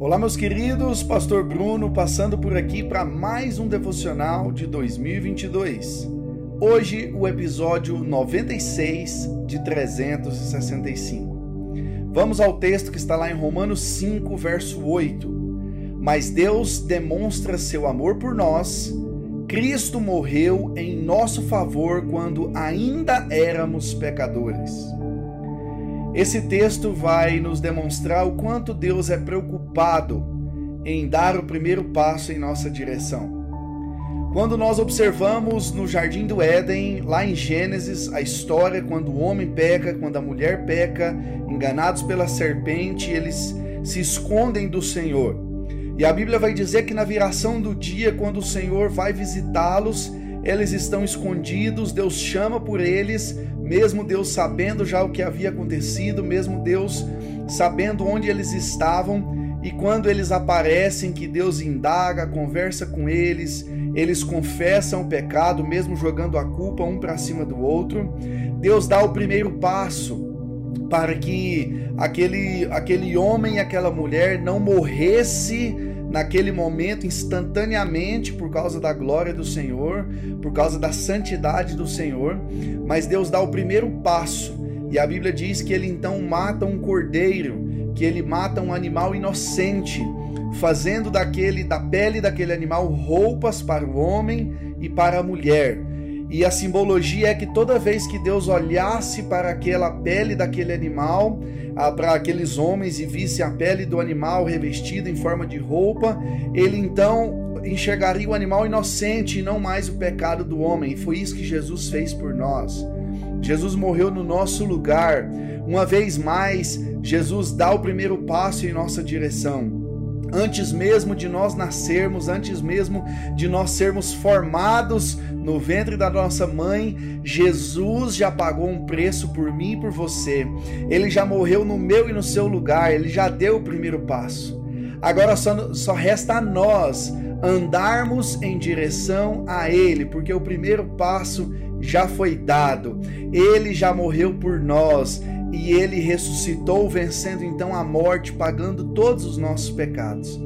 Olá, meus queridos, Pastor Bruno passando por aqui para mais um devocional de 2022. Hoje, o episódio 96 de 365. Vamos ao texto que está lá em Romanos 5, verso 8. Mas Deus demonstra seu amor por nós. Cristo morreu em nosso favor quando ainda éramos pecadores. Esse texto vai nos demonstrar o quanto Deus é preocupado em dar o primeiro passo em nossa direção. Quando nós observamos no jardim do Éden, lá em Gênesis, a história quando o homem peca, quando a mulher peca, enganados pela serpente, eles se escondem do Senhor. E a Bíblia vai dizer que na viração do dia, quando o Senhor vai visitá-los, eles estão escondidos, Deus chama por eles, mesmo Deus sabendo já o que havia acontecido, mesmo Deus sabendo onde eles estavam, e quando eles aparecem, que Deus indaga, conversa com eles, eles confessam o pecado, mesmo jogando a culpa um para cima do outro. Deus dá o primeiro passo para que aquele, aquele homem e aquela mulher não morresse naquele momento, instantaneamente, por causa da glória do Senhor, por causa da santidade do Senhor, mas Deus dá o primeiro passo, e a Bíblia diz que ele então mata um cordeiro, que ele mata um animal inocente, fazendo daquele da pele daquele animal roupas para o homem e para a mulher. E a simbologia é que toda vez que Deus olhasse para aquela pele daquele animal, para aqueles homens e visse a pele do animal revestida em forma de roupa, ele então enxergaria o animal inocente e não mais o pecado do homem. E foi isso que Jesus fez por nós. Jesus morreu no nosso lugar. Uma vez mais, Jesus dá o primeiro passo em nossa direção antes mesmo de nós nascermos, antes mesmo de nós sermos formados no ventre da nossa mãe, Jesus já pagou um preço por mim e por você. Ele já morreu no meu e no seu lugar, ele já deu o primeiro passo. Agora só, só resta a nós andarmos em direção a Ele, porque o primeiro passo já foi dado. Ele já morreu por nós e ele ressuscitou, vencendo então a morte, pagando todos os nossos pecados.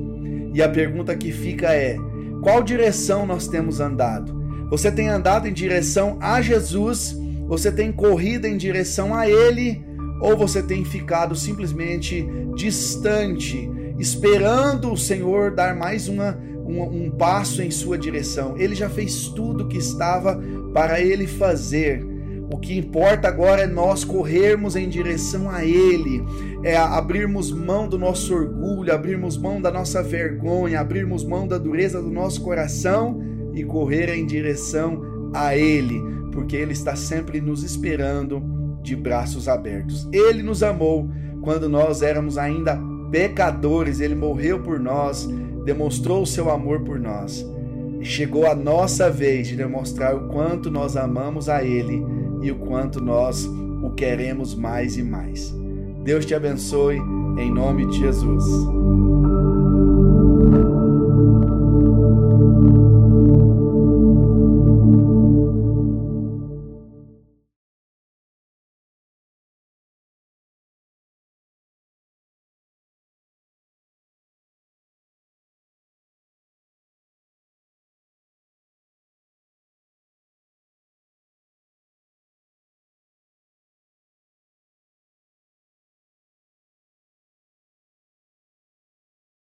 E a pergunta que fica é: qual direção nós temos andado? Você tem andado em direção a Jesus? Você tem corrido em direção a Ele? Ou você tem ficado simplesmente distante, esperando o Senhor dar mais uma, um, um passo em sua direção? Ele já fez tudo o que estava para ele fazer o que importa agora é nós corrermos em direção a Ele, é abrirmos mão do nosso orgulho, abrirmos mão da nossa vergonha, abrirmos mão da dureza do nosso coração e correr em direção a Ele, porque Ele está sempre nos esperando de braços abertos. Ele nos amou quando nós éramos ainda pecadores, Ele morreu por nós, demonstrou o seu amor por nós. E chegou a nossa vez de demonstrar o quanto nós amamos a Ele e o quanto nós o queremos mais e mais. Deus te abençoe, em nome de Jesus.